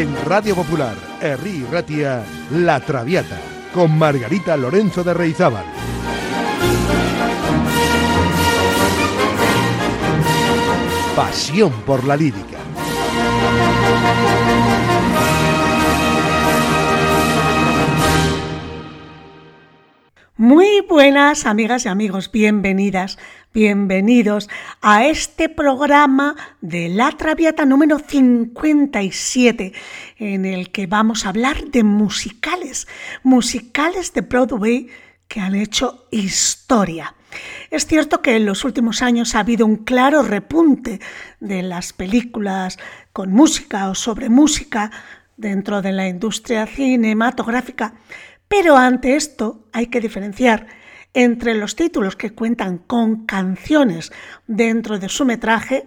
En Radio Popular, Herri Ratia, La Traviata, con Margarita Lorenzo de Reizábal. Pasión por la lírica. Muy buenas amigas y amigos, bienvenidas, bienvenidos a este programa de La Traviata número 57, en el que vamos a hablar de musicales, musicales de Broadway que han hecho historia. Es cierto que en los últimos años ha habido un claro repunte de las películas con música o sobre música dentro de la industria cinematográfica, pero ante esto hay que diferenciar entre los títulos que cuentan con canciones dentro de su metraje,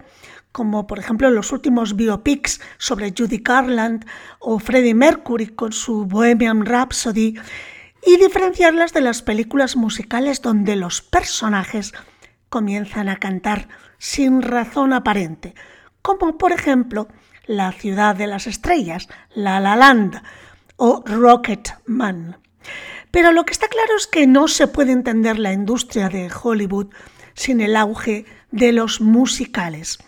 como por ejemplo los últimos biopics sobre Judy Garland o Freddie Mercury con su Bohemian Rhapsody, y diferenciarlas de las películas musicales donde los personajes comienzan a cantar sin razón aparente, como por ejemplo La ciudad de las estrellas, La La Land o Rocket Man. Pero lo que está claro es que no se puede entender la industria de Hollywood sin el auge de los musicales.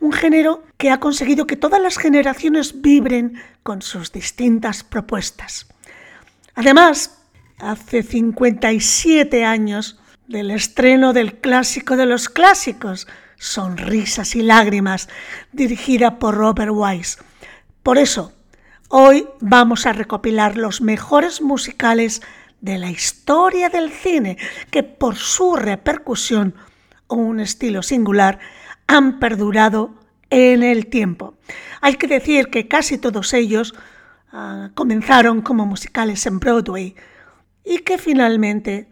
Un género que ha conseguido que todas las generaciones vibren con sus distintas propuestas. Además, hace 57 años del estreno del clásico de los clásicos, Sonrisas y Lágrimas, dirigida por Robert Wise. Por eso, Hoy vamos a recopilar los mejores musicales de la historia del cine que por su repercusión o un estilo singular han perdurado en el tiempo. Hay que decir que casi todos ellos uh, comenzaron como musicales en Broadway y que finalmente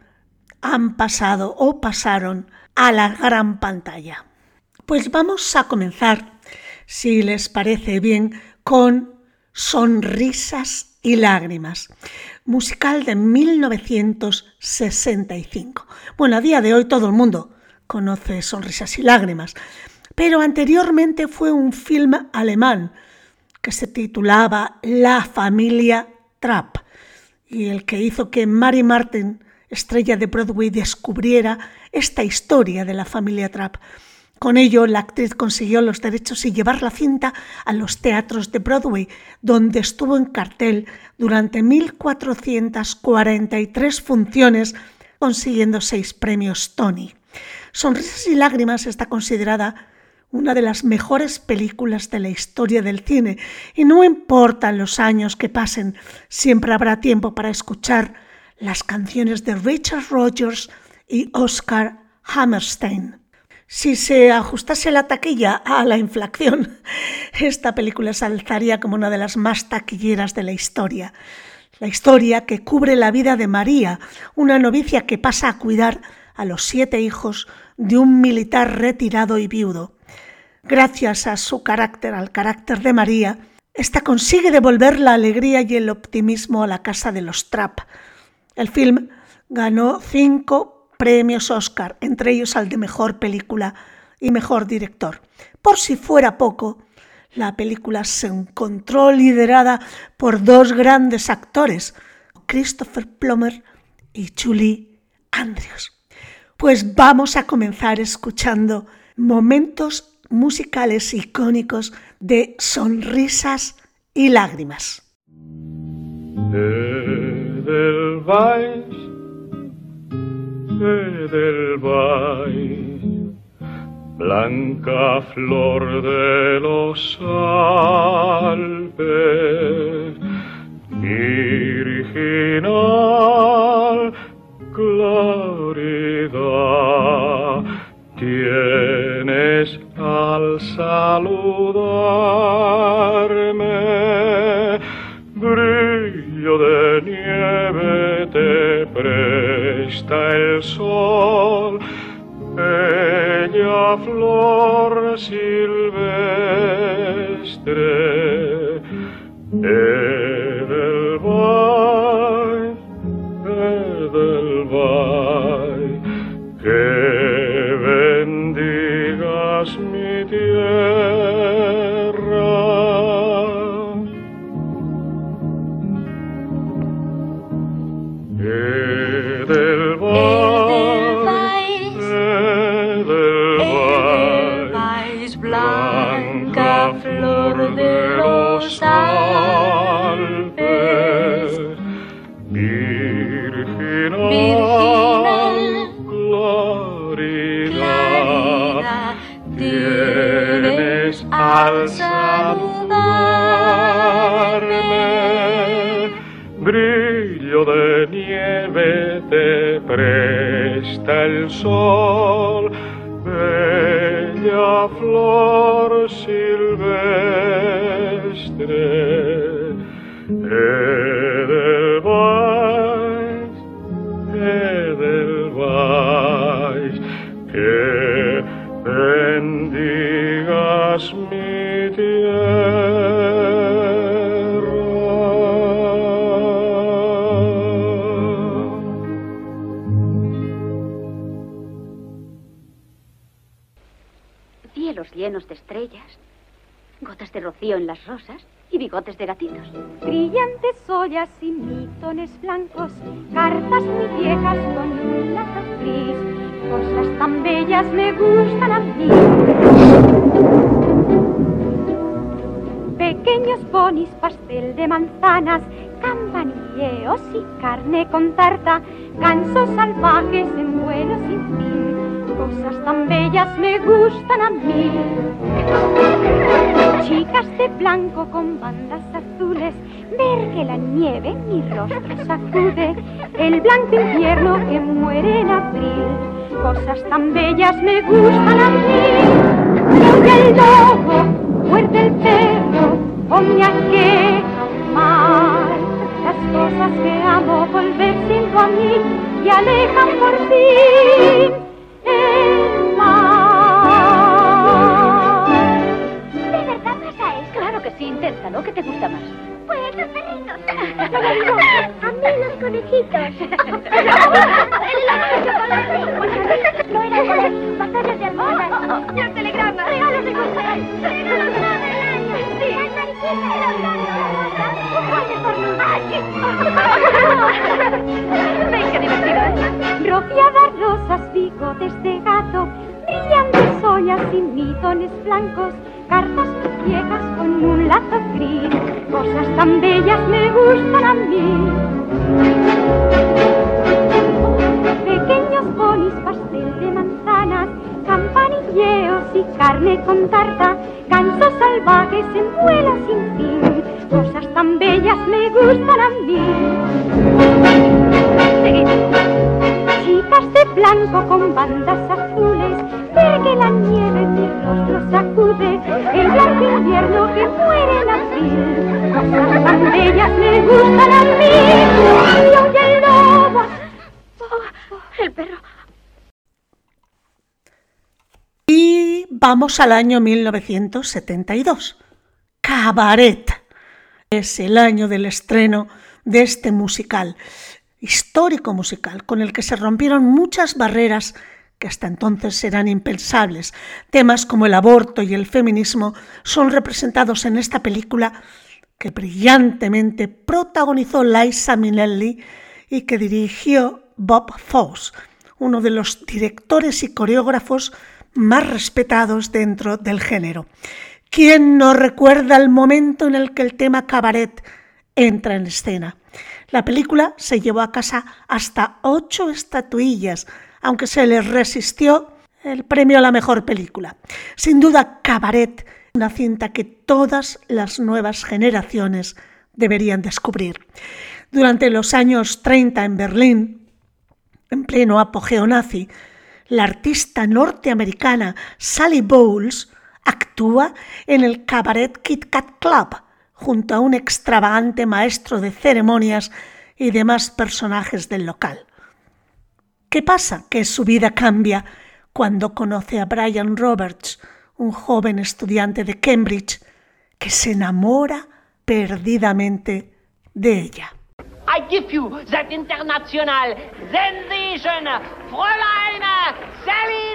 han pasado o pasaron a la gran pantalla. Pues vamos a comenzar, si les parece bien, con Sonrisas y lágrimas, musical de 1965. Bueno, a día de hoy todo el mundo conoce Sonrisas y lágrimas, pero anteriormente fue un film alemán que se titulaba La familia Trapp y el que hizo que Mary Martin, estrella de Broadway, descubriera esta historia de la familia Trapp. Con ello, la actriz consiguió los derechos y llevar la cinta a los teatros de Broadway, donde estuvo en cartel durante 1.443 funciones, consiguiendo seis premios Tony. Sonrisas y Lágrimas está considerada una de las mejores películas de la historia del cine y no importan los años que pasen, siempre habrá tiempo para escuchar las canciones de Richard Rogers y Oscar Hammerstein. Si se ajustase la taquilla a la inflación, esta película se alzaría como una de las más taquilleras de la historia. La historia que cubre la vida de María, una novicia que pasa a cuidar a los siete hijos de un militar retirado y viudo. Gracias a su carácter, al carácter de María, esta consigue devolver la alegría y el optimismo a la casa de los Trapp. El film ganó cinco premios Oscar, entre ellos al de mejor película y mejor director. Por si fuera poco, la película se encontró liderada por dos grandes actores, Christopher Plummer y Julie Andrews. Pues vamos a comenzar escuchando momentos musicales icónicos de sonrisas y lágrimas. Del valle, blanca flor de los Alpes, virginal claridad, tienes al saludarme brillo de nieve te presta el sol, bella flor silvestre. del valle, del valle, que bendigas mi tierra. Sol, rocío en las rosas y bigotes de gatitos. Brillantes ollas y mitones blancos, cartas muy viejas con un lazo gris, cosas tan bellas me gustan a mí. Pequeños ponis, pastel de manzanas, campanilleos y carne con tarta, gansos salvajes en vuelo sin fin, cosas tan bellas me gustan a mí. Chicas de blanco con bandas azules, ver que la nieve mi rostro sacude, el blanco invierno que muere en abril, cosas tan bellas me gustan a mí. Oye el lobo, muerde el perro, o me aqueja mal, las cosas que amo volver siento a mí y alejan por fin. El sí, inténtalo. ¿Qué te gusta más? Pues los perritos. a mí los conejitos. No era con pasajes de almohadas. Los telegramas. Regalos de cumpleaños. Regalos del año. Sí. Las mariquitas de los gatos. ¿Ven qué divertido? Rociadas rosas, bigotes de gato, brillantes ollas y mitones blancos, cartas viejas con un lazo gris, cosas tan bellas me gustan a mí. Pequeños ponis, pastel de manzanas, campanilleos y carne con tarta, gansos salvajes en vuelo sin fin, cosas tan bellas me gustan a mí. Chicas de blanco con bandas azules, ver que la nieve mi rostro sacude, el blanco invierno que muere en abril, cosas tan bellas me gustan a mí. Y oye el lobo, El perro. Y vamos al año 1972. Cabaret. Es el año del estreno de este musical, histórico musical, con el que se rompieron muchas barreras que hasta entonces eran impensables. Temas como el aborto y el feminismo son representados en esta película que brillantemente protagonizó Liza Minnelli y que dirigió Bob Fosse, uno de los directores y coreógrafos más respetados dentro del género. ¿Quién no recuerda el momento en el que el tema cabaret entra en escena? La película se llevó a casa hasta ocho estatuillas, aunque se les resistió el premio a la mejor película. Sin duda, Cabaret, una cinta que todas las nuevas generaciones deberían descubrir. Durante los años 30 en Berlín, en pleno apogeo nazi, la artista norteamericana Sally Bowles actúa en el Cabaret Kit Kat Club junto a un extravagante maestro de ceremonias y demás personajes del local. ¿Qué pasa? Que su vida cambia cuando conoce a Brian Roberts, un joven estudiante de Cambridge que se enamora perdidamente de ella. Fräulein Sally!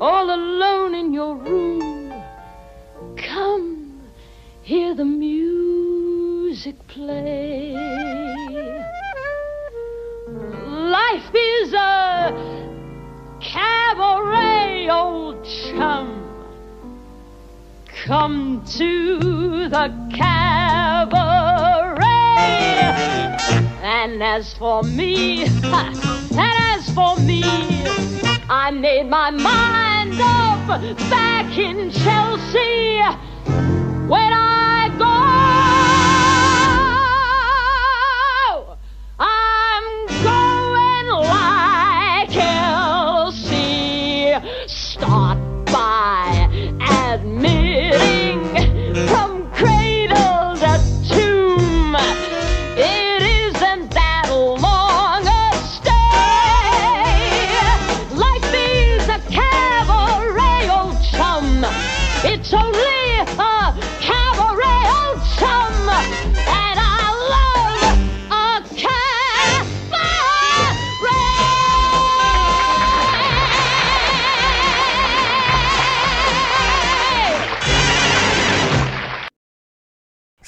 all alone in your room? Come, hear the music play. Life is a cabaret, old chum. Come to the cabaret. And as for me, and as for me, I made my mind up back in Chelsea when I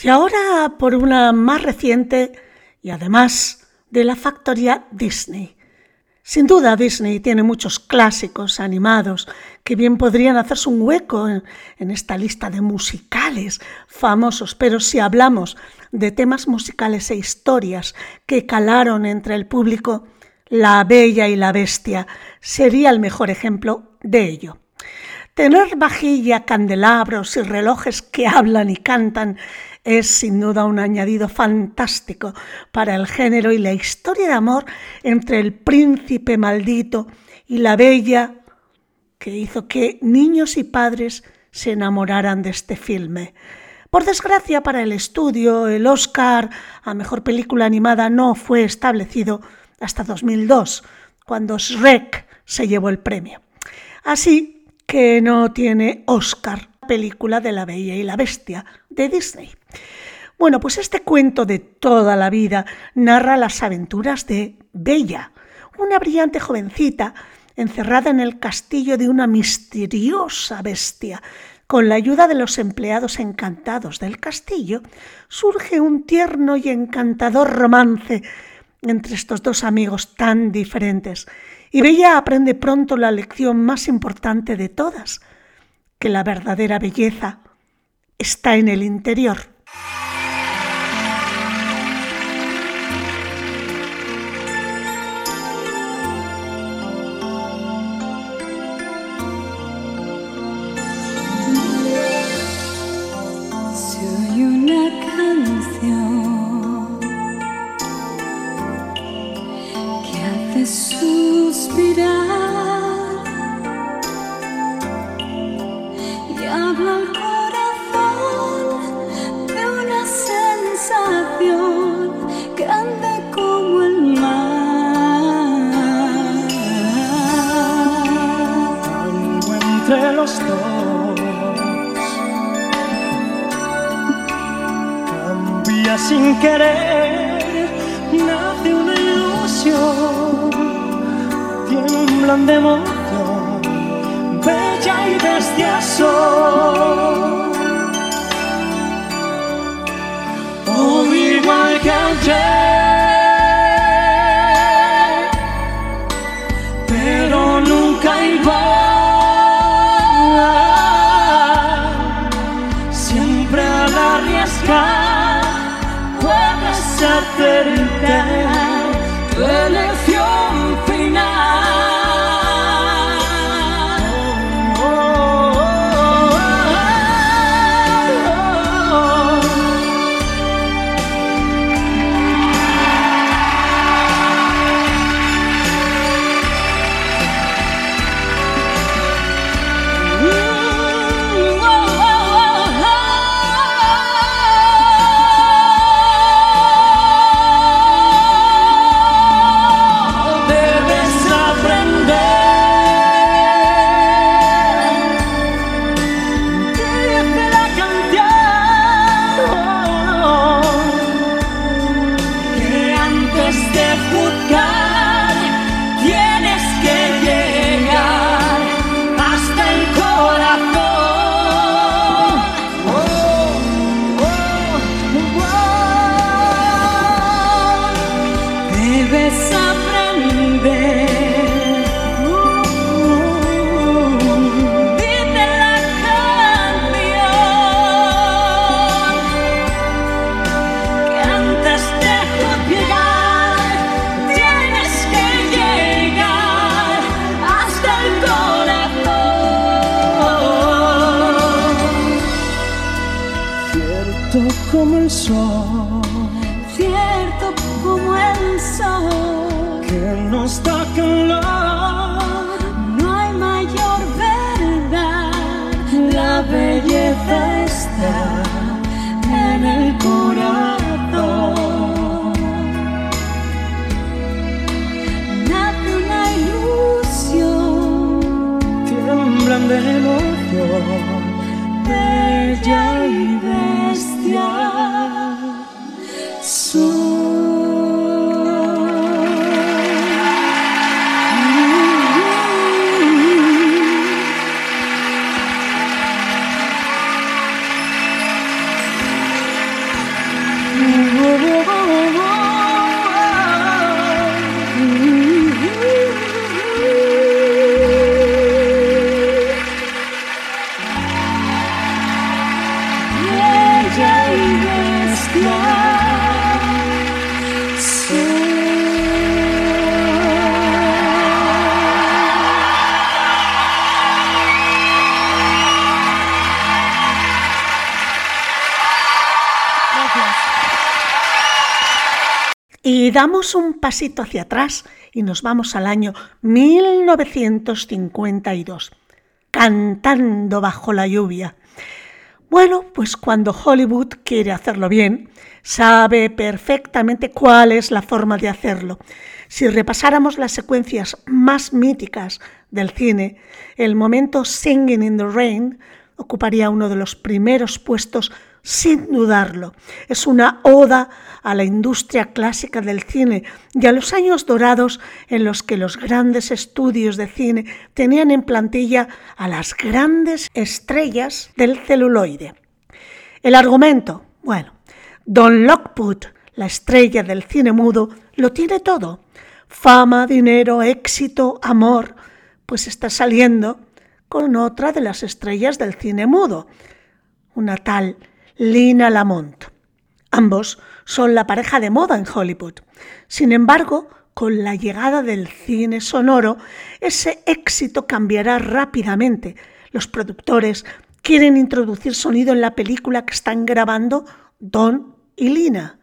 Y ahora por una más reciente y además de la factoría Disney. Sin duda Disney tiene muchos clásicos animados que bien podrían hacerse un hueco en, esta lista de musicales famosos, pero si hablamos de temas musicales e historias que calaron entre el público, La Bella y la Bestia sería el mejor ejemplo de ello. Tener vajilla, candelabros y relojes que hablan y cantan es sin duda un añadido fantástico para el género y la historia de amor entre el príncipe maldito y la bella que hizo que niños y padres se enamoraran de este filme. Por desgracia para el estudio, el Oscar a Mejor Película Animada no fue establecido hasta 2002, cuando Shrek se llevó el premio. Así que no tiene Oscar película de La Bella y la Bestia de Disney. Bueno, pues este cuento de toda la vida narra las aventuras de Bella, una brillante jovencita encerrada en el castillo de una misteriosa bestia. Con la ayuda de los empleados encantados del castillo, surge un tierno y encantador romance entre estos dos amigos tan diferentes. Y Bella aprende pronto la lección más importante de todas, que la verdadera belleza está en el interior. Damos un pasito hacia atrás y nos vamos al año 1952, cantando bajo la lluvia. Bueno, pues cuando Hollywood quiere hacerlo bien, sabe perfectamente cuál es la forma de hacerlo. Si repasáramos las secuencias más míticas del cine, el momento Singing in the Rain ocuparía uno de los primeros puestos sin dudarlo. Es una oda a la industria clásica del cine y a los años dorados en los que los grandes estudios de cine tenían en plantilla a las grandes estrellas del celuloide. El argumento, bueno, Don Lockwood, la estrella del cine mudo, lo tiene todo. Fama, dinero, éxito, amor, pues está saliendo con otra de las estrellas del cine mudo, una tal Lina Lamont. Ambos son la pareja de moda en Hollywood. Sin embargo, con la llegada del cine sonoro, ese éxito cambiará rápidamente. Los productores quieren introducir sonido en la película que están grabando Don y Lina.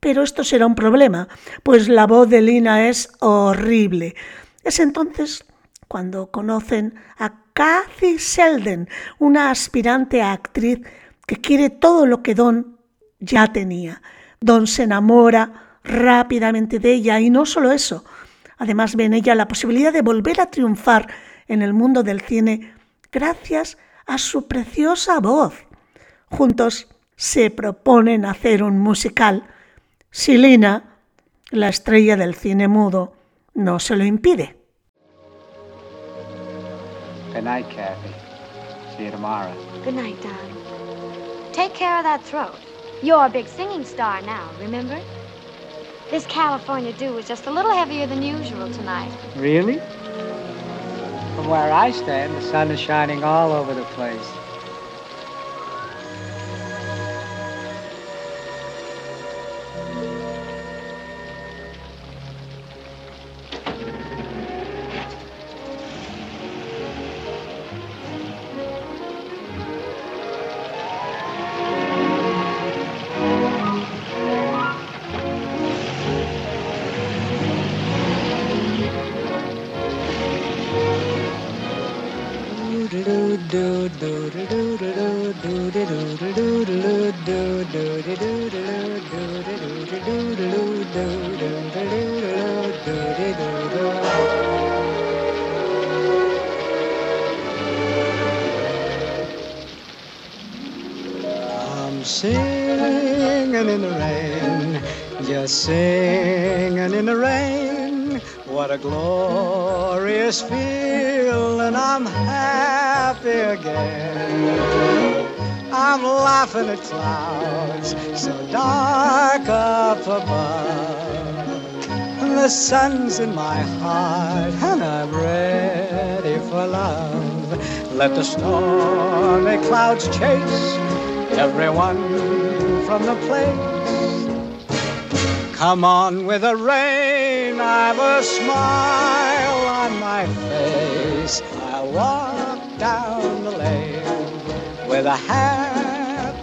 Pero esto será un problema, pues la voz de Lina es horrible. Es entonces cuando conocen a Kathy Selden, una aspirante a actriz que quiere todo lo que Don ya tenía. Don se enamora rápidamente de ella y no solo eso, además ve en ella la posibilidad de volver a triunfar en el mundo del cine gracias a su preciosa voz. Juntos se proponen hacer un musical. Silina, la estrella del cine mudo, no se lo impide. Good night, Kathy. See you tomorrow. Good night, darling. Take care of that throat. You're a big singing star now, remember? This California dew is just a little heavier than usual tonight. Really? From where I stand, the sun is shining all over the place. At clouds so dark up above. The sun's in my heart, and I'm ready for love. Let the stormy clouds chase everyone from the place. Come on with the rain, I've a smile on my face. I walk down the lane with a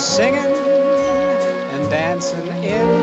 Singing and dancing in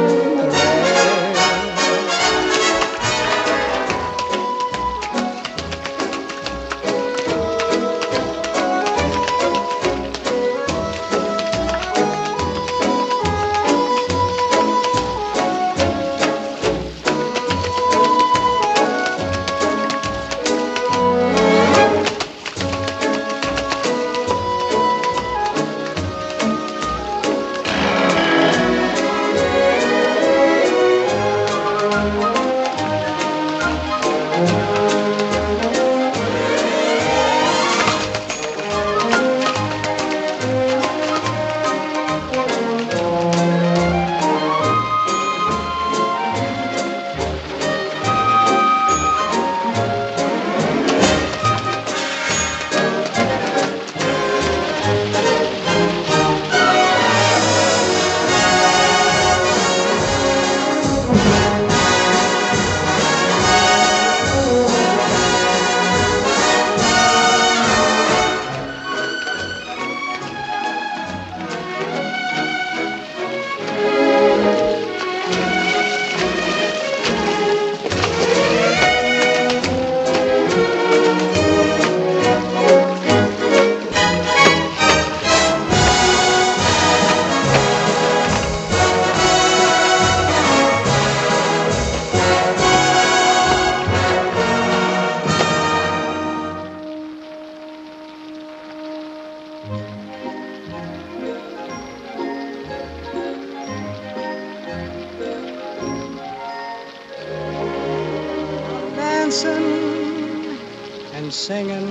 and singing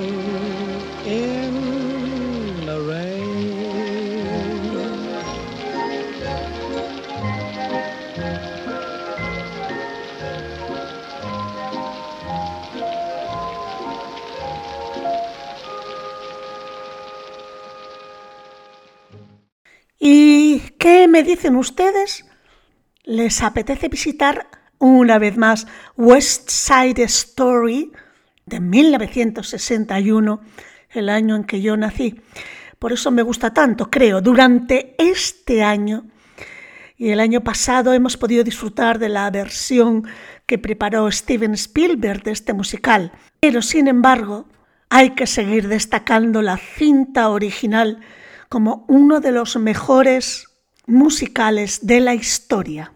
in the rain. ¿Y qué me dicen ustedes? ¿Les apetece visitar una vez más West Side Story de 1961 el año en que yo nací. Por eso me gusta tanto, creo. Durante este año y el año pasado hemos podido disfrutar de la versión que preparó Steven Spielberg de este musical. Pero sin embargo, hay que seguir destacando la cinta original como uno de los mejores musicales de la historia.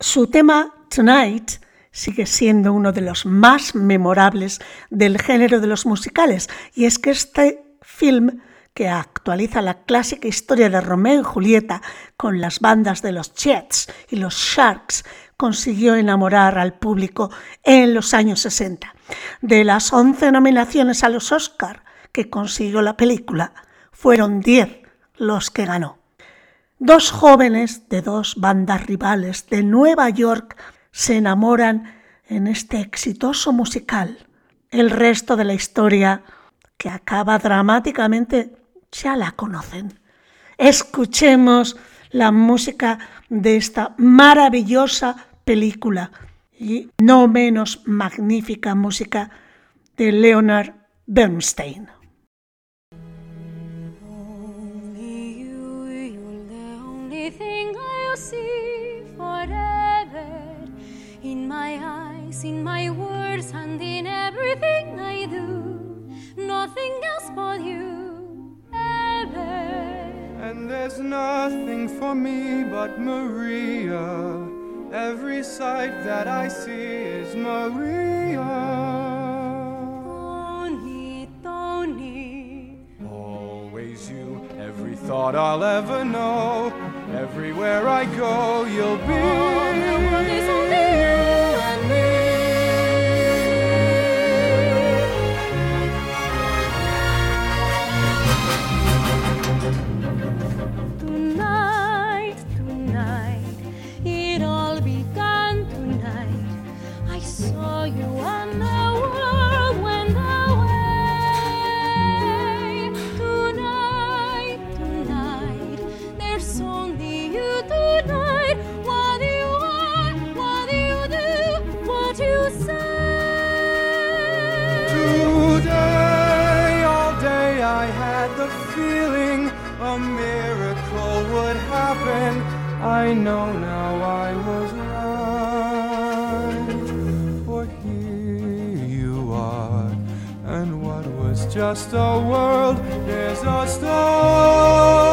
Su tema Tonight sigue siendo uno de los más memorables del género de los musicales y es que este film que actualiza la clásica historia de Romeo y Julieta con las bandas de los Jets y los Sharks, consiguió enamorar al público en los años 60. De las 11 nominaciones a los Oscar que consiguió la película, fueron 10 los que ganó. Dos jóvenes de dos bandas rivales de Nueva York se enamoran en este exitoso musical. El resto de la historia, que acaba dramáticamente, ya la conocen. Escuchemos la música de esta maravillosa película y no menos magnífica música de Leonard Bernstein. in in my words, and in everything I do. Nothing else but you, ever. And there's nothing for me but Maria. Every sight that I see is Maria. Tony, Tony. Always you, every thought I'll ever know. Everywhere I go, you'll be. Oh, I know now I was right. For here you are, and what was just a world is a star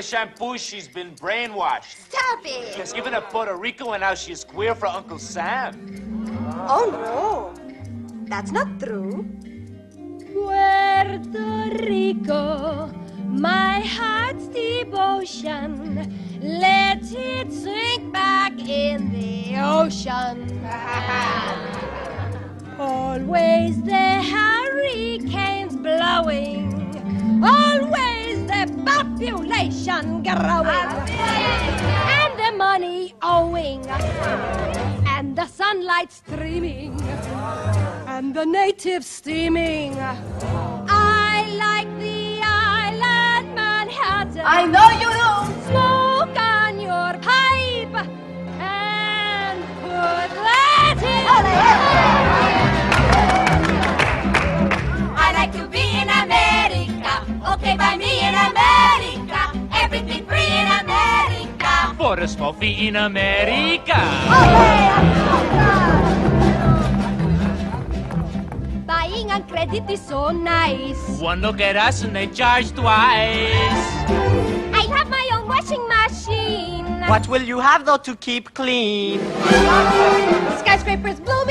a shampoo, she's been brainwashed. Stop it. She was given a Puerto Rico and now she's queer for Uncle Sam. Oh no, that's not true. Puerto Rico, my heart's devotion. Let it sink back in the ocean. Always the population growing. And the money owing, and the sunlight streaming, and the natives steaming. I like the island Manhattan. I know you do. Smoke on your pipe and put that in. I like to be in America. Okay, by me in America. Everything free in America. For a small fee in America. Buying on credit is so nice. One look at us and they charge twice. I have my own washing machine. What will you have though to keep clean? Skyscrapers bloom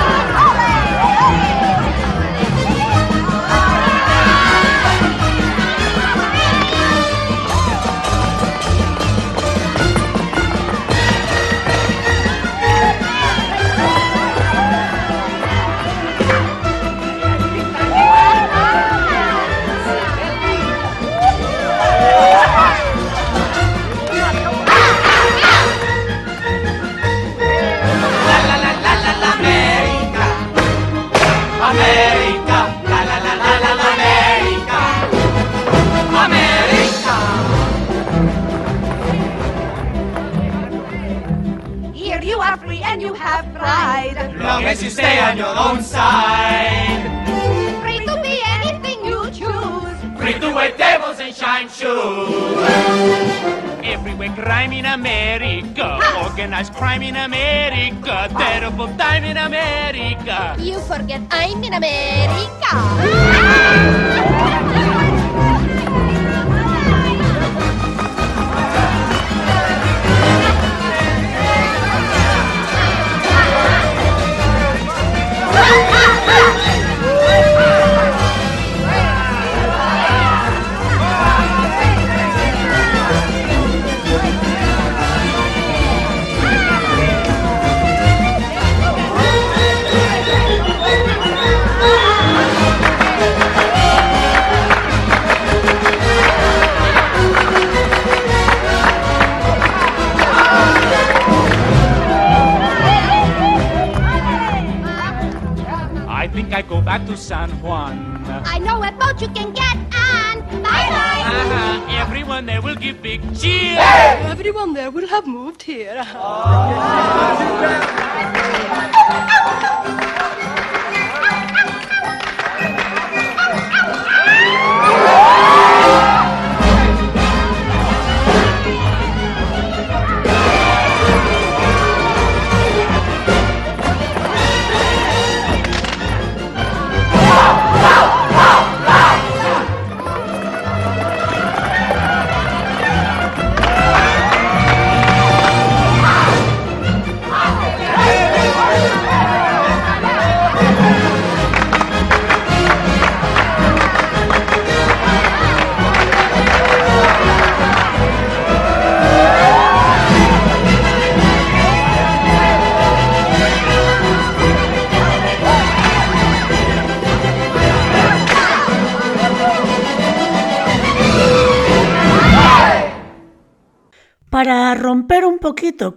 Woo! Forget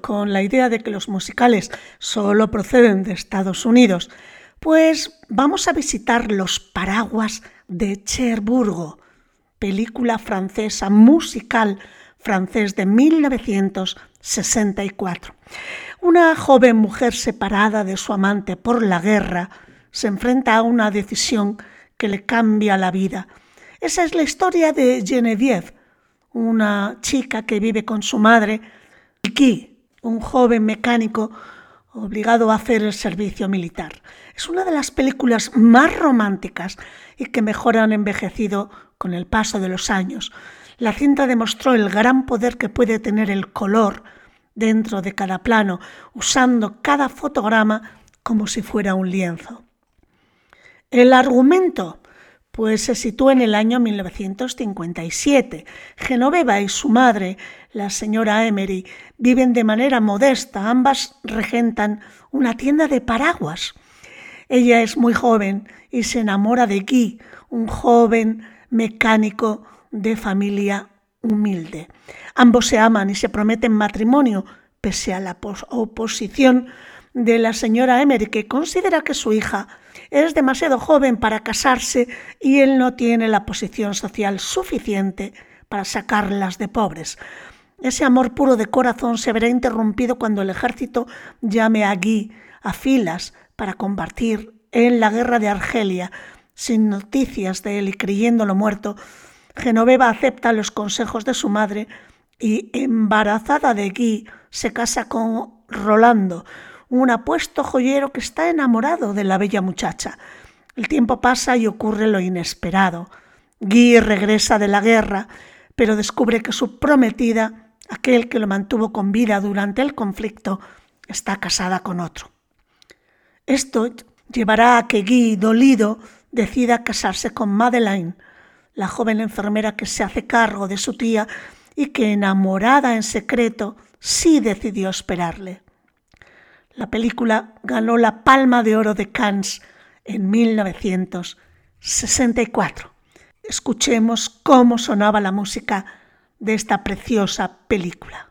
con la idea de que los musicales solo proceden de Estados Unidos, pues vamos a visitar los paraguas de Cherburgo, película francesa musical francés de 1964. Una joven mujer separada de su amante por la guerra se enfrenta a una decisión que le cambia la vida. Esa es la historia de Geneviève, una chica que vive con su madre, y un joven mecánico obligado a hacer el servicio militar. Es una de las películas más románticas y que mejor han envejecido con el paso de los años. La cinta demostró el gran poder que puede tener el color dentro de cada plano, usando cada fotograma como si fuera un lienzo. El argumento pues se sitúa en el año 1957. Genoveva y su madre, la señora Emery, viven de manera modesta. Ambas regentan una tienda de paraguas. Ella es muy joven y se enamora de Guy, un joven mecánico de familia humilde. Ambos se aman y se prometen matrimonio, pese a la oposición de la señora Emery, que considera que su hija es demasiado joven para casarse y él no tiene la posición social suficiente para sacarlas de pobres. Ese amor puro de corazón se verá interrumpido cuando el ejército llame a Guy a filas para combatir en la guerra de Argelia. Sin noticias de él y creyéndolo muerto, Genoveva acepta los consejos de su madre y, embarazada de Guy, se casa con Rolando, un apuesto joyero que está enamorado de la bella muchacha. El tiempo pasa y ocurre lo inesperado. Guy regresa de la guerra, pero descubre que su prometida, aquel que lo mantuvo con vida durante el conflicto, está casada con otro. Esto llevará a que Guy, dolido, decida casarse con Madeleine, la joven enfermera que se hace cargo de su tía y que, enamorada en secreto, sí decidió esperarle. La película ganó la Palma de Oro de Cannes en 1964. Escuchemos cómo sonaba la música de esta preciosa película.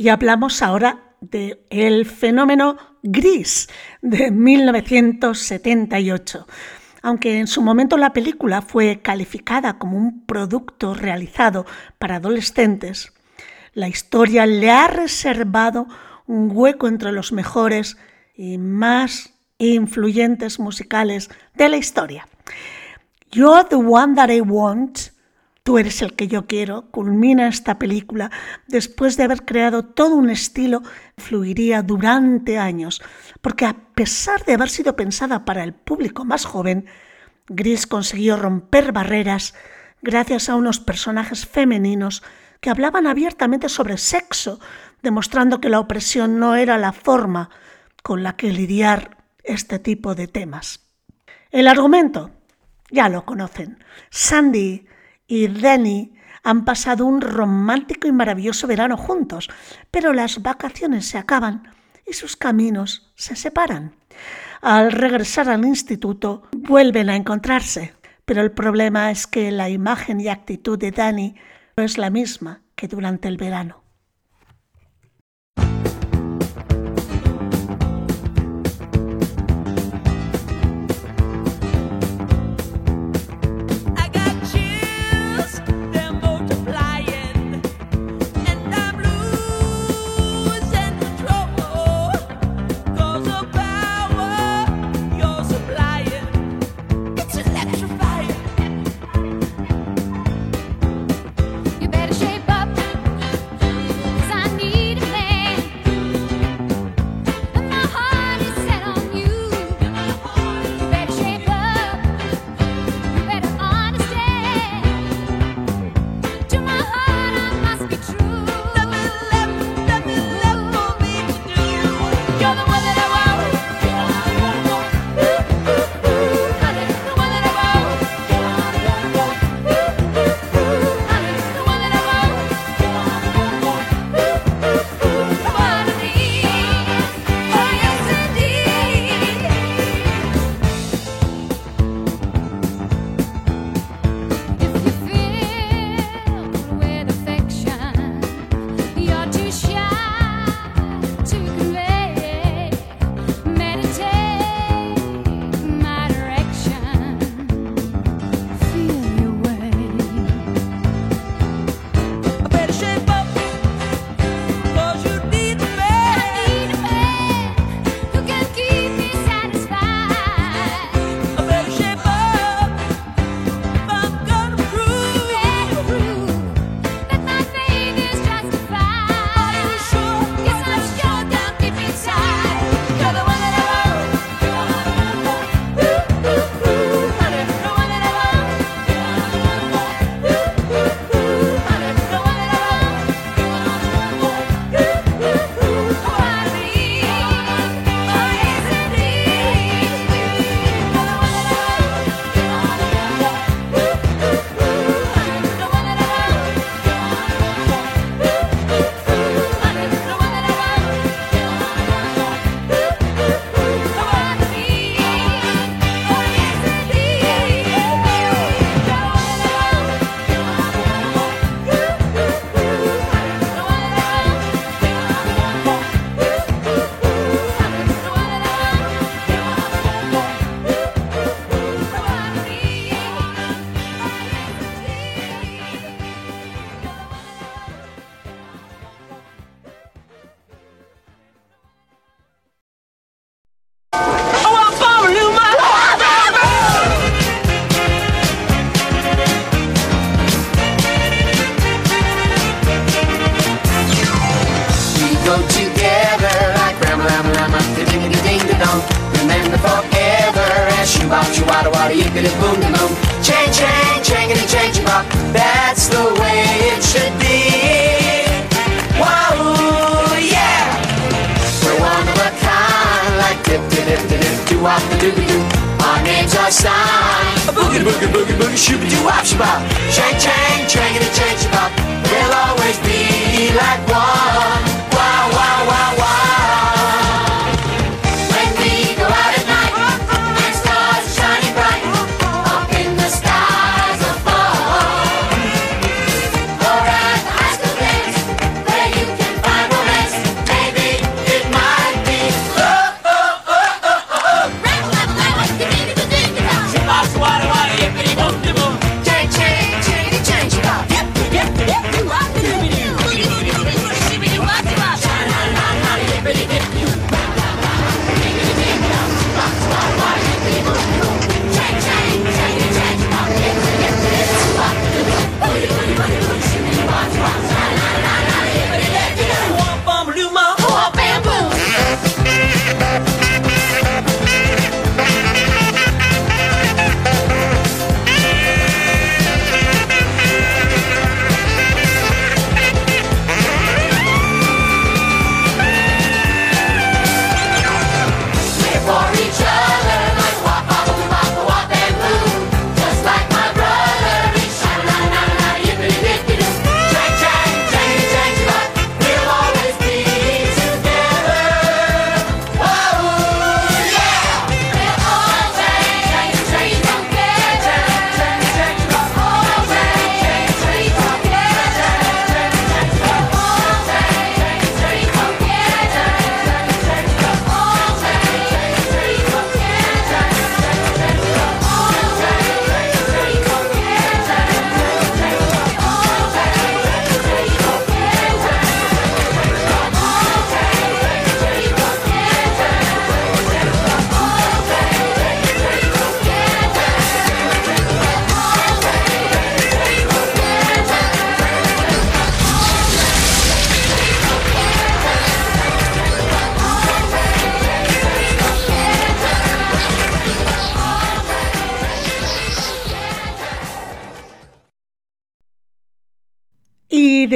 Y hablamos ahora de El fenómeno gris de 1978. Aunque en su momento la película fue calificada como un producto realizado para adolescentes, la historia le ha reservado un hueco entre los mejores y más influyentes musicales de la historia. You're the one that I want, tú eres el que yo quiero, culmina esta película después de haber creado todo un estilo fluiría durante años, porque a pesar de haber sido pensada para el público más joven, Gris consiguió romper barreras gracias a unos personajes femeninos que hablaban abiertamente sobre sexo, demostrando que la opresión no era la forma con la que lidiar este tipo de temas. El argumento, ya lo conocen. Sandy y Denny han pasado un romántico y maravilloso verano juntos, pero las vacaciones se acaban y sus caminos se separan. Al regresar al instituto, vuelven a encontrarse, pero el problema es que la imagen y actitud de Danny no es la misma que durante el verano.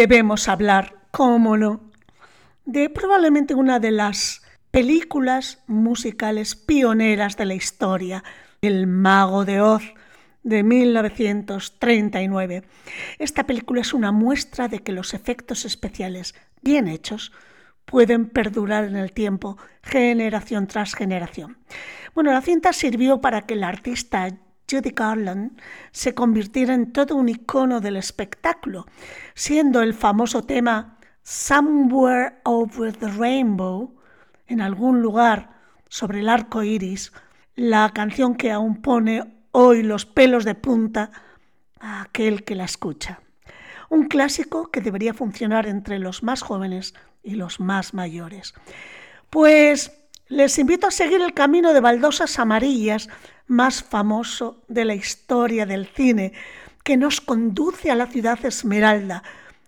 Debemos hablar, cómo no, de probablemente una de las películas musicales pioneras de la historia, El Mago de Oz, de 1939. Esta película es una muestra de que los efectos especiales bien hechos pueden perdurar en el tiempo, generación tras generación. Bueno, la cinta sirvió para que el artista Judy Garland se convirtiera en todo un icono del espectáculo, siendo el famoso tema Somewhere Over the Rainbow, en algún lugar sobre el arco iris, la canción que aún pone hoy los pelos de punta a aquel que la escucha. Un clásico que debería funcionar entre los más jóvenes y los más mayores. Pues les invito a seguir el camino de baldosas amarillas más famoso de la historia del cine, que nos conduce a la ciudad Esmeralda,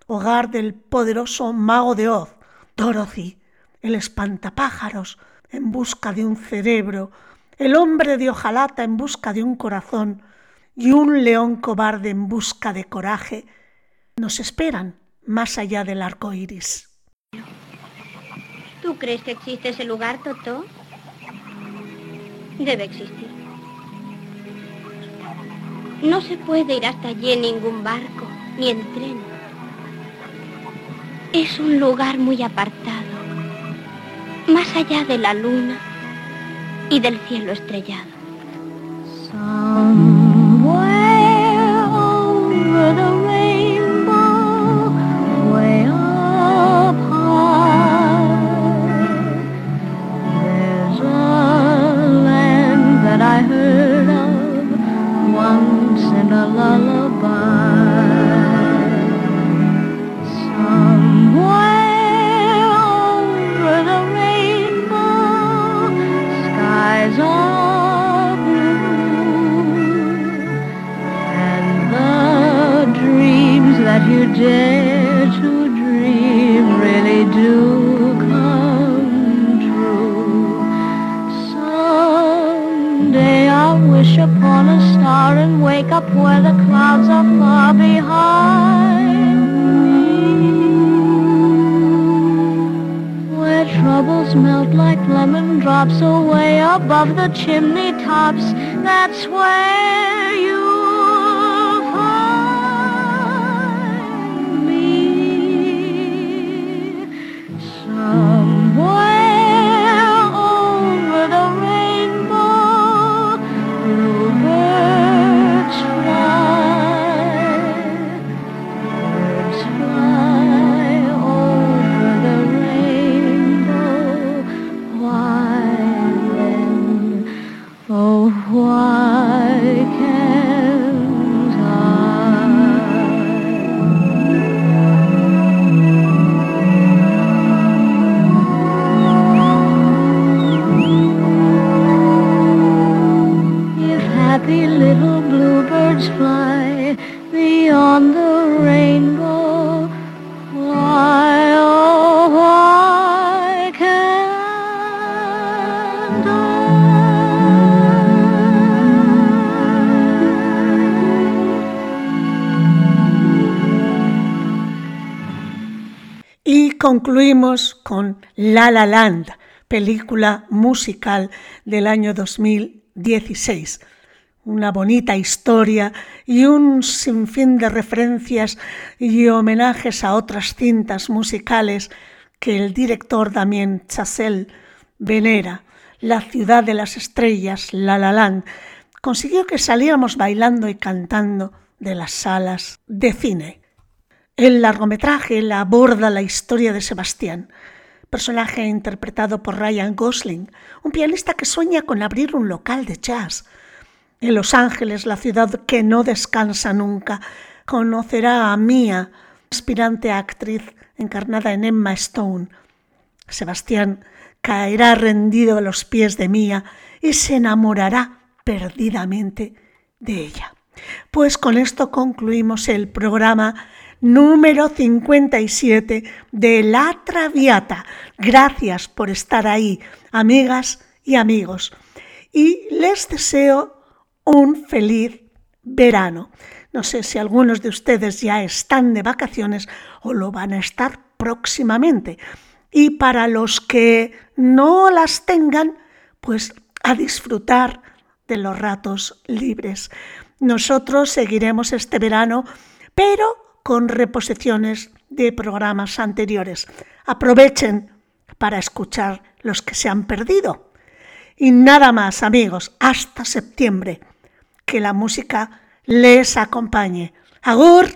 hogar del poderoso mago de Oz, Dorothy, el espantapájaros en busca de un cerebro, el hombre de hojalata en busca de un corazón y un león cobarde en busca de coraje, nos esperan más allá del arco iris. ¿Tú crees que existe ese lugar, Totó? Debe existir. No se puede ir hasta allí en ningún barco, ni en tren. Es un lugar muy apartado, más allá de la luna y del cielo estrellado. is all. The chimney tops. That's where concluimos con La La Land, película musical del año 2016. Una bonita historia y un sinfín de referencias y homenajes a otras cintas musicales que el director Damien Chazelle venera. La ciudad de las estrellas, La La Land, consiguió que saliéramos bailando y cantando de las salas de cine. El largometraje aborda la historia de Sebastián, personaje interpretado por Ryan Gosling, un pianista que sueña con abrir un local de jazz. En Los Ángeles, la ciudad que no descansa nunca, conocerá a Mia, aspirante a actriz encarnada en Emma Stone. Sebastián caerá rendido a los pies de Mia y se enamorará perdidamente de ella. Pues con esto concluimos el programa número 57 de La Traviata. Gracias por estar ahí, amigas y amigos. Y les deseo un feliz verano. No sé si algunos de ustedes ya están de vacaciones o lo van a estar próximamente. Y para los que no las tengan, pues a disfrutar de los ratos libres. Nosotros seguiremos este verano, pero con reposiciones de programas anteriores. Aprovechen para escuchar los que se han perdido. Y nada más, amigos, hasta septiembre. Que la música les acompañe. Agur.